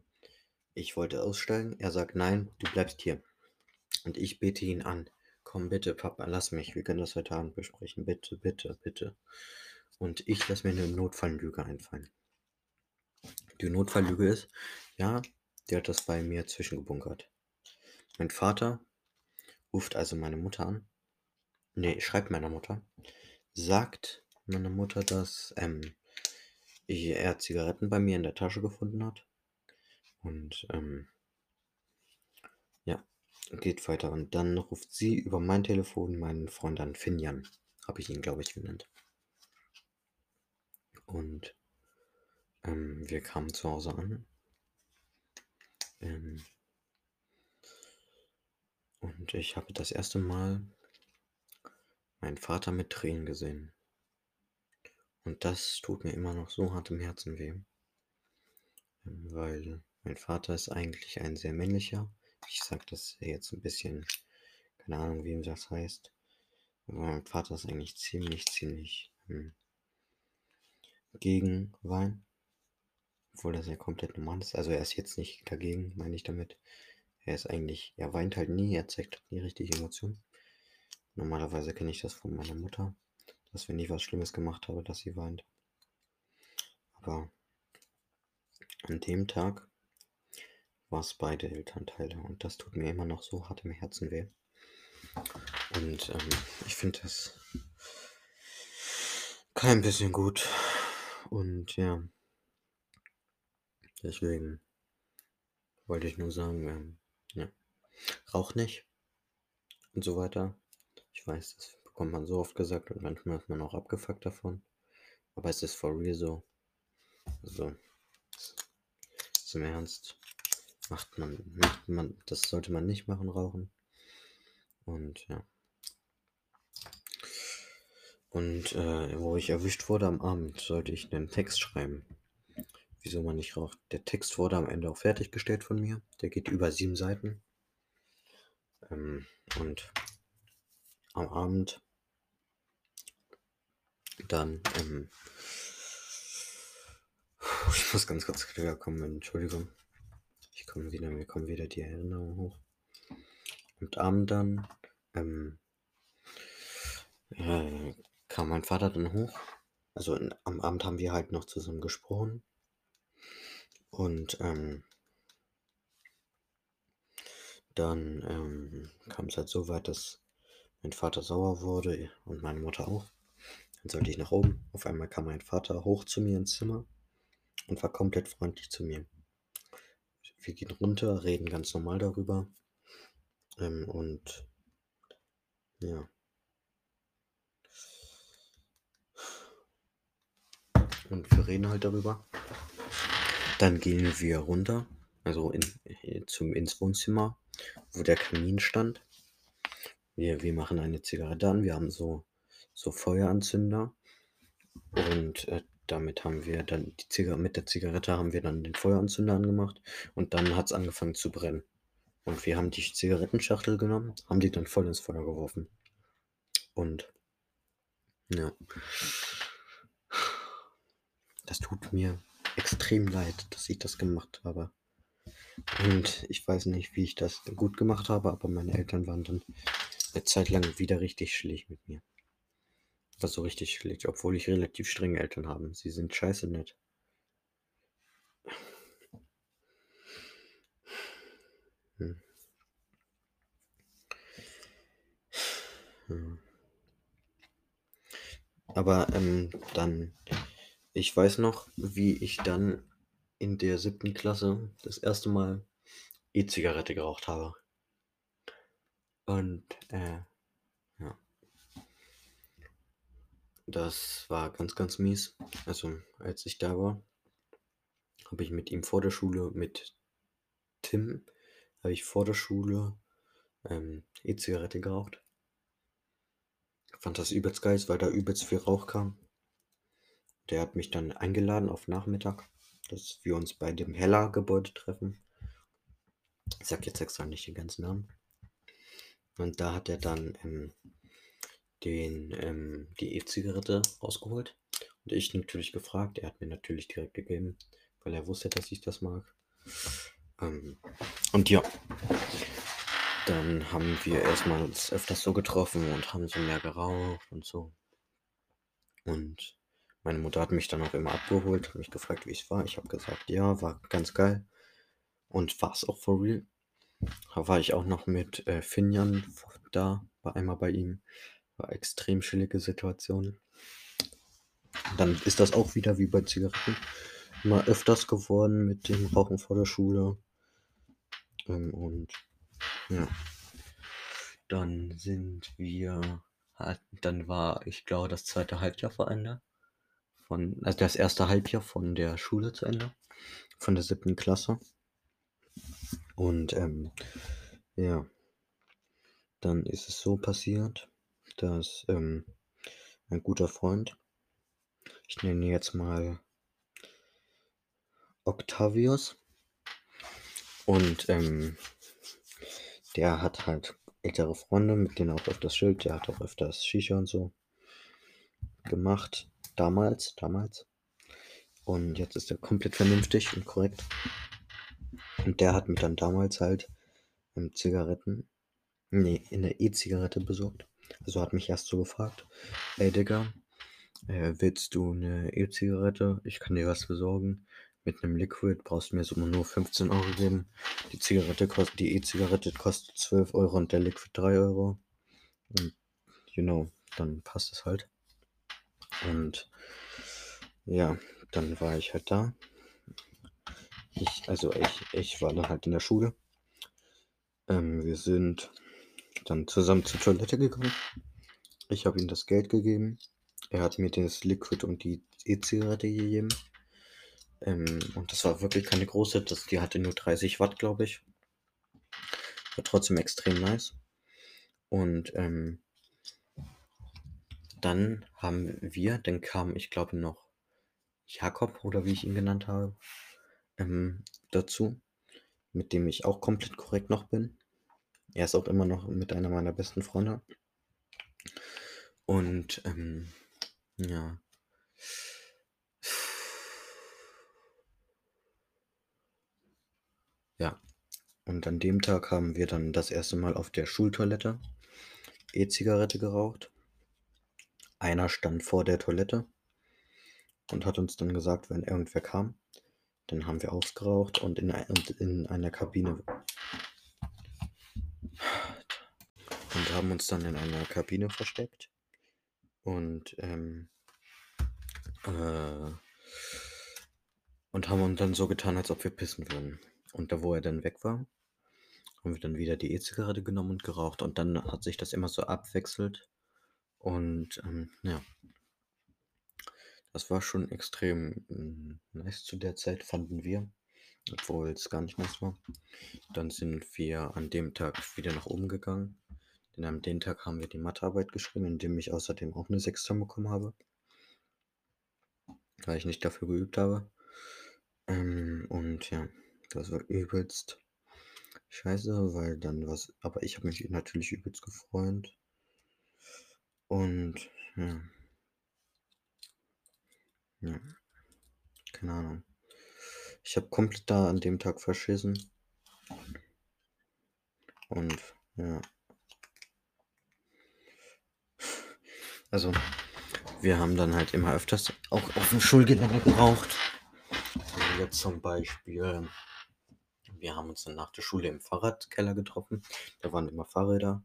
A: ich wollte aussteigen. Er sagt nein, du bleibst hier. Und ich bete ihn an. Komm bitte, Papa, lass mich. Wir können das heute Abend besprechen. Bitte, bitte, bitte. Und ich lasse mir eine Notfalllüge einfallen. Die Notfalllüge ist, ja, der hat das bei mir zwischengebunkert. Mein Vater ruft also meine Mutter an. Nee, schreibt meiner Mutter. Sagt meiner Mutter, dass ähm, er Zigaretten bei mir in der Tasche gefunden hat. Und ähm, geht weiter. Und dann ruft sie über mein Telefon meinen Freund an, Finjan. Habe ich ihn, glaube ich, genannt. Und ähm, wir kamen zu Hause an. Ähm, und ich habe das erste Mal meinen Vater mit Tränen gesehen. Und das tut mir immer noch so hart im Herzen weh. Ähm, weil mein Vater ist eigentlich ein sehr männlicher. Ich sage das jetzt ein bisschen, keine Ahnung, wie ihm das heißt. Mein Vater ist eigentlich ziemlich, ziemlich hm, gegen Wein. Obwohl das ja komplett normal ist. Also er ist jetzt nicht dagegen, meine ich damit. Er ist eigentlich, er weint halt nie, er zeigt nie richtig Emotionen. Normalerweise kenne ich das von meiner Mutter, dass wenn ich was Schlimmes gemacht habe, dass sie weint. Aber an dem Tag war es beide Elternteile und das tut mir immer noch so hart im Herzen weh. Und ähm, ich finde das kein bisschen gut. Und ja, deswegen wollte ich nur sagen, ähm, ja, rauch nicht und so weiter. Ich weiß, das bekommt man so oft gesagt und manchmal ist man auch abgefuckt davon. Aber es ist for real so. Also, zum Ernst. Macht man, macht man, das sollte man nicht machen, rauchen. Und ja. Und äh, wo ich erwischt wurde am Abend, sollte ich einen Text schreiben. Wieso man nicht raucht. Der Text wurde am Ende auch fertiggestellt von mir. Der geht über sieben Seiten. Ähm, und am Abend dann, ähm, ich muss ganz kurz kommen, Entschuldigung. Ich komme wieder, mir kommen wieder die Erinnerungen hoch. Und Abend dann, ähm, äh, kam mein Vater dann hoch. Also in, am Abend haben wir halt noch zusammen gesprochen. Und ähm, dann ähm, kam es halt so weit, dass mein Vater sauer wurde und meine Mutter auch. Dann sollte ich nach oben. Auf einmal kam mein Vater hoch zu mir ins Zimmer und war komplett freundlich zu mir. Wir gehen runter, reden ganz normal darüber. Ähm, und ja. Und wir reden halt darüber. Dann gehen wir runter, also in, zum, ins Wohnzimmer, wo der Kamin stand. Wir, wir machen eine Zigarette an. Wir haben so, so Feueranzünder. Und äh, damit haben wir dann die Zigarette, mit der Zigarette haben wir dann den Feueranzünder angemacht. Und dann hat es angefangen zu brennen. Und wir haben die Zigarettenschachtel genommen, haben die dann voll ins Feuer geworfen. Und ja. Das tut mir extrem leid, dass ich das gemacht habe. Und ich weiß nicht, wie ich das gut gemacht habe, aber meine Eltern waren dann eine Zeit lang wieder richtig schlecht mit mir. War so richtig schlecht, obwohl ich relativ strenge Eltern habe. Sie sind scheiße nett. Hm. Hm. Aber ähm, dann, ich weiß noch, wie ich dann in der siebten Klasse das erste Mal E-Zigarette geraucht habe. Und äh, ja. Das war ganz, ganz mies. Also, als ich da war, habe ich mit ihm vor der Schule, mit Tim, habe ich vor der Schule ähm, E-Zigarette geraucht. Fand das übelst geil, weil da übelst viel Rauch kam. Der hat mich dann eingeladen auf Nachmittag, dass wir uns bei dem Heller-Gebäude treffen. Ich sag jetzt extra nicht den ganzen Namen. Und da hat er dann ähm, den, ähm, die E-Zigarette rausgeholt. Und ich natürlich gefragt. Er hat mir natürlich direkt gegeben, weil er wusste, dass ich das mag. Ähm, und ja, dann haben wir erstmal uns öfters so getroffen und haben so mehr geraucht und so. Und meine Mutter hat mich dann auch immer abgeholt, mich gefragt, wie es war. Ich habe gesagt, ja, war ganz geil. Und war es auch for real. Da war ich auch noch mit äh, Finjan da, war einmal bei ihm. War extrem chillige Situation. Dann ist das auch wieder wie bei Zigaretten. Immer öfters geworden mit dem Rauchen vor der Schule. Ähm, und ja. Dann sind wir. Dann war, ich glaube, das zweite Halbjahr vor Ende. Von, also das erste Halbjahr von der Schule zu Ende. Von der siebten Klasse. Und ähm, ja, dann ist es so passiert, dass ähm, ein guter Freund, ich nenne ihn jetzt mal Octavius, und ähm, der hat halt ältere Freunde, mit denen auch öfters Schild, der hat auch öfters Shisha und so gemacht. Damals, damals. Und jetzt ist er komplett vernünftig und korrekt. Und der hat mir dann damals halt ähm, Zigaretten, nee, in der E-Zigarette besorgt. Also hat mich erst so gefragt, ey Digga, äh, willst du eine E-Zigarette? Ich kann dir was besorgen. Mit einem Liquid brauchst du mir so nur 15 Euro geben. Die Zigarette kostet, die E-Zigarette kostet 12 Euro und der Liquid 3 Euro. Und, you know, dann passt es halt. Und ja, dann war ich halt da. Ich, also ich, ich war dann halt in der Schule. Ähm, wir sind dann zusammen zur Toilette gegangen. Ich habe ihm das Geld gegeben. Er hat mir das Liquid und die E-Zigarette gegeben. Ähm, und das war wirklich keine große. Das, die hatte nur 30 Watt, glaube ich. War trotzdem extrem nice. Und ähm, dann haben wir, dann kam, ich glaube, noch Jakob oder wie ich ihn genannt habe, ähm, dazu, mit dem ich auch komplett korrekt noch bin. Er ist auch immer noch mit einer meiner besten Freunde. Und ähm, ja. Ja. Und an dem Tag haben wir dann das erste Mal auf der Schultoilette E-Zigarette geraucht. Einer stand vor der Toilette und hat uns dann gesagt, wenn irgendwer kam, dann haben wir ausgeraucht und in, und in einer Kabine und haben uns dann in einer Kabine versteckt und ähm, äh, und haben uns dann so getan, als ob wir pissen würden. Und da, wo er dann weg war, haben wir dann wieder die E-Zigarette genommen und geraucht. Und dann hat sich das immer so abwechselt. Und ähm, ja, das war schon extrem mm, nice zu der Zeit, fanden wir. Obwohl es gar nicht nice war. Dann sind wir an dem Tag wieder nach oben gegangen. Denn an dem Tag haben wir die Mathearbeit geschrieben, indem ich außerdem auch eine 6 bekommen habe. Weil ich nicht dafür geübt habe. Ähm, und ja, das war übelst scheiße, weil dann was. Aber ich habe mich natürlich übelst gefreut. Und ja. Ja. Keine Ahnung. Ich habe komplett da an dem Tag verschissen. Und ja. Also, wir haben dann halt immer öfters auch auf dem Schulgelände geraucht. Also jetzt zum Beispiel, wir haben uns dann nach der Schule im Fahrradkeller getroffen. Da waren immer Fahrräder.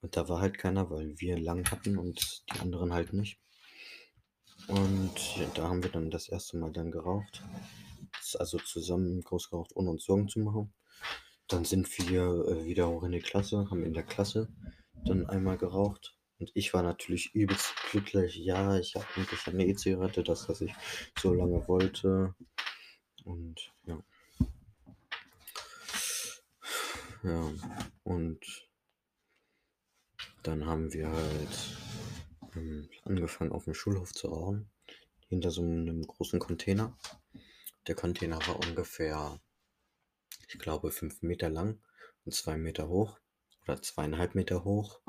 A: Und da war halt keiner, weil wir lang hatten und die anderen halt nicht. Und ja, da haben wir dann das erste Mal dann geraucht. Also zusammen groß geraucht, ohne uns Sorgen zu machen. Dann sind wir äh, wieder hoch in die Klasse, haben in der Klasse dann einmal geraucht. Und ich war natürlich übelst glücklich. Ja, ich habe endlich eine E-Zigarette, das, was ich so lange wollte. Und ja. Ja, und dann haben wir halt ähm, angefangen auf dem Schulhof zu rauchen. Hinter so einem großen Container. Der Container war ungefähr, ich glaube, fünf Meter lang und zwei Meter hoch oder zweieinhalb Meter hoch.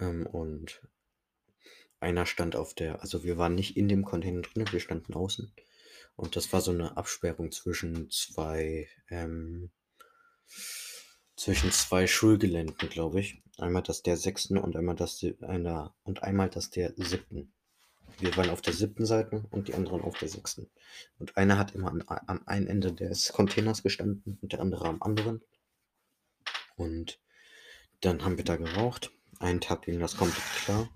A: Ähm, und einer stand auf der, also wir waren nicht in dem Container drin, wir standen außen. Und das war so eine Absperrung zwischen zwei, ähm, zwischen zwei Schulgeländen, glaube ich. Einmal das der sechsten und einmal das einer und einmal das der siebten. Wir waren auf der siebten Seite und die anderen auf der sechsten. Und einer hat immer am, am einen Ende des Containers gestanden und der andere am anderen. Und dann haben wir da geraucht. Einen Tag ging das komplett klar.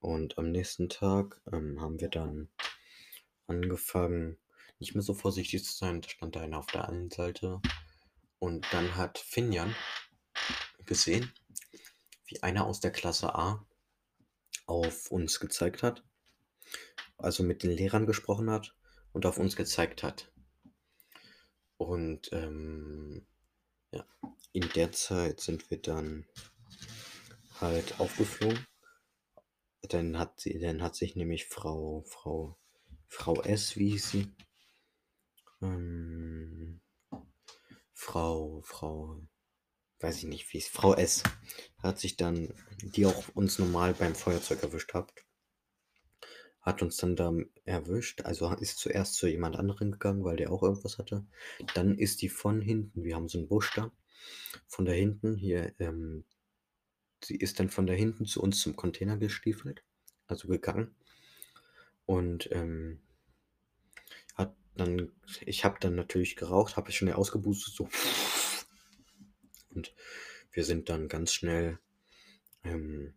A: Und am nächsten Tag ähm, haben wir dann angefangen, nicht mehr so vorsichtig zu sein. Da stand einer auf der einen Seite. Und dann hat Finjan gesehen, wie einer aus der Klasse A auf uns gezeigt hat. Also mit den Lehrern gesprochen hat und auf uns gezeigt hat. Und ähm, ja, in der Zeit sind wir dann halt aufgeflogen. Dann hat sie, dann hat sich nämlich Frau, Frau, Frau S, wie hieß sie? Ähm, Frau, Frau, weiß ich nicht, wie es, Frau S, hat sich dann, die auch uns normal beim Feuerzeug erwischt hat, hat uns dann da erwischt. Also ist zuerst zu jemand anderen gegangen, weil der auch irgendwas hatte. Dann ist die von hinten, wir haben so einen Busch da, von da hinten hier, ähm, sie ist dann von da hinten zu uns zum Container gestiefelt, also gegangen. Und ähm, hat dann, ich habe dann natürlich geraucht, habe ich schnell ausgeboostet, so. Und wir sind dann ganz schnell ähm,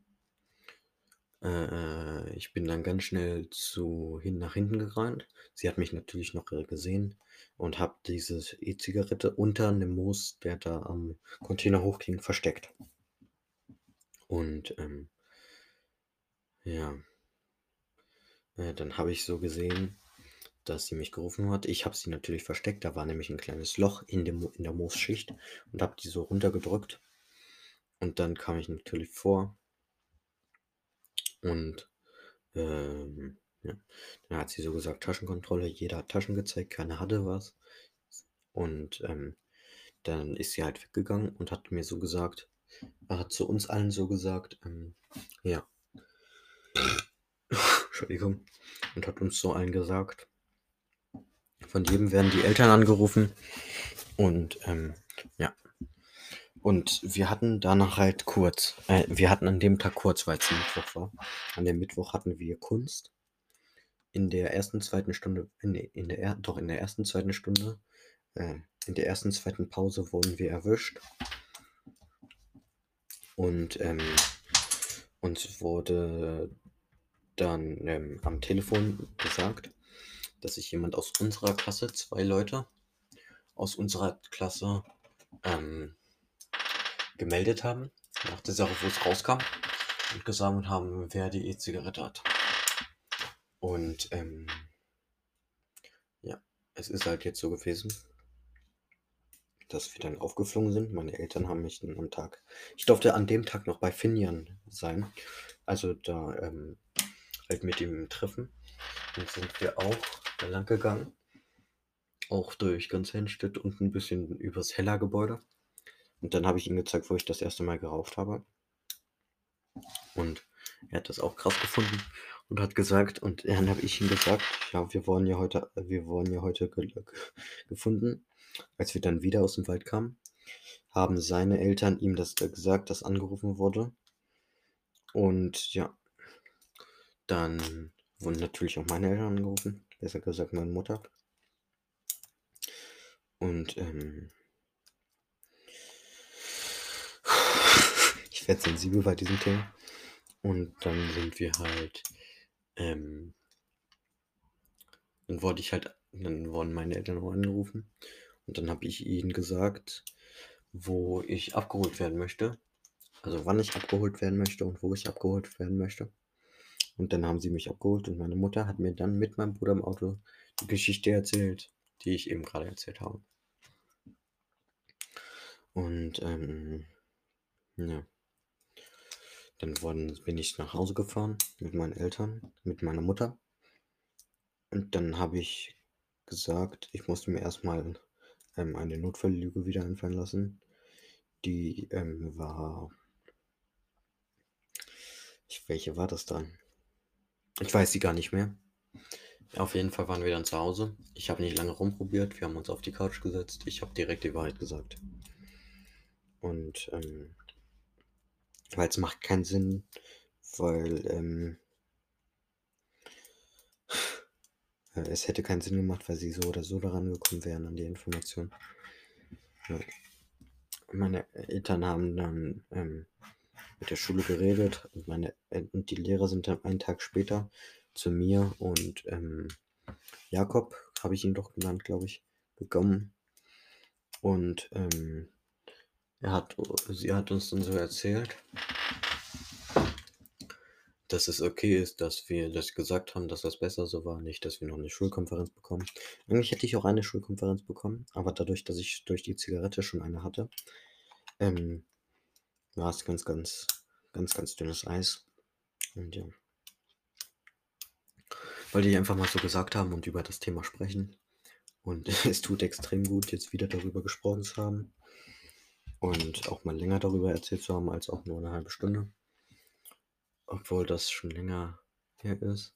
A: äh, ich bin dann ganz schnell zu hin nach hinten gerannt. Sie hat mich natürlich noch äh, gesehen und habe diese E-Zigarette unter dem Moos, der da am Container hochging, versteckt. Und ähm, ja, äh, dann habe ich so gesehen, dass sie mich gerufen hat. Ich habe sie natürlich versteckt. Da war nämlich ein kleines Loch in, dem, in der Moosschicht und habe die so runtergedrückt. Und dann kam ich natürlich vor. Und ähm, ja. dann hat sie so gesagt, Taschenkontrolle, jeder hat Taschen gezeigt, keiner hatte was. Und ähm, dann ist sie halt weggegangen und hat mir so gesagt, er hat zu uns allen so gesagt, ähm, ja. Entschuldigung. Und hat uns so allen gesagt, von jedem werden die Eltern angerufen. Und ähm, ja. Und wir hatten danach halt kurz, äh, wir hatten an dem Tag kurz, weil es Mittwoch war. An dem Mittwoch hatten wir Kunst. In der ersten, zweiten Stunde, in, in der, doch in der ersten, zweiten Stunde, äh, in der ersten, zweiten Pause wurden wir erwischt. Und ähm, uns wurde dann ähm, am Telefon gesagt, dass sich jemand aus unserer Klasse, zwei Leute aus unserer Klasse, ähm, gemeldet haben, nach der Sache, wo es rauskam, und gesagt haben, wer die E-Zigarette hat. Und ähm, ja, es ist halt jetzt so gewesen, dass wir dann aufgeflogen sind. Meine Eltern haben mich dann am Tag, ich durfte an dem Tag noch bei Finjan sein, also da ähm, halt mit ihm treffen. Dann sind wir auch da lang gegangen. Auch durch ganz Hennstedt und ein bisschen übers Heller-Gebäude. Und dann habe ich ihm gezeigt, wo ich das erste Mal geraucht habe. Und er hat das auch krass gefunden und hat gesagt, und dann habe ich ihm gesagt, ja, wir wurden ja heute, wir wurden ja heute ge gefunden. Als wir dann wieder aus dem Wald kamen, haben seine Eltern ihm das gesagt, dass angerufen wurde. Und ja, dann wurden natürlich auch meine Eltern angerufen besser gesagt meine Mutter. Und ähm, ich werde sensibel bei diesem Thema. Und dann sind wir halt, ähm, dann wurde ich halt, dann wurden meine Eltern auch angerufen. Und dann habe ich ihnen gesagt, wo ich abgeholt werden möchte. Also wann ich abgeholt werden möchte und wo ich abgeholt werden möchte. Und dann haben sie mich abgeholt und meine Mutter hat mir dann mit meinem Bruder im Auto die Geschichte erzählt, die ich eben gerade erzählt habe. Und ähm, ja. Dann worden, bin ich nach Hause gefahren mit meinen Eltern, mit meiner Mutter. Und dann habe ich gesagt, ich musste mir erstmal ähm, eine Notfalllüge wieder einfallen lassen. Die ähm, war. Ich, welche war das dann? Ich weiß sie gar nicht mehr. Auf jeden Fall waren wir dann zu Hause. Ich habe nicht lange rumprobiert. Wir haben uns auf die Couch gesetzt. Ich habe direkt die Wahrheit gesagt. Und ähm, weil es macht keinen Sinn, weil ähm, es hätte keinen Sinn gemacht, weil sie so oder so daran gekommen wären an die Information. Ja. Meine Eltern haben dann ähm, mit der Schule geredet und, meine, äh, und die Lehrer sind dann einen Tag später zu mir und ähm, Jakob, habe ich ihn doch genannt, glaube ich, gekommen. Und ähm, er hat, sie hat uns dann so erzählt, dass es okay ist, dass wir das gesagt haben, dass das besser so war, nicht, dass wir noch eine Schulkonferenz bekommen. Eigentlich hätte ich auch eine Schulkonferenz bekommen, aber dadurch, dass ich durch die Zigarette schon eine hatte, ähm, war es ganz, ganz, ganz, ganz dünnes Eis. Und ja. Wollte ich einfach mal so gesagt haben und über das Thema sprechen. Und es tut extrem gut, jetzt wieder darüber gesprochen zu haben. Und auch mal länger darüber erzählt zu haben, als auch nur eine halbe Stunde. Obwohl das schon länger her ist.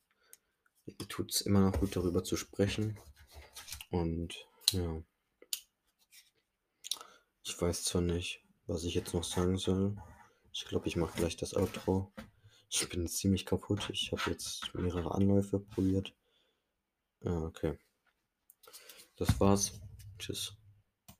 A: Tut es immer noch gut, darüber zu sprechen. Und ja. Ich weiß zwar nicht, was ich jetzt noch sagen soll. Ich glaube, ich mache gleich das Outro. Ich bin ziemlich kaputt. Ich habe jetzt mehrere Anläufe probiert. Ja, okay. Das war's. Tschüss.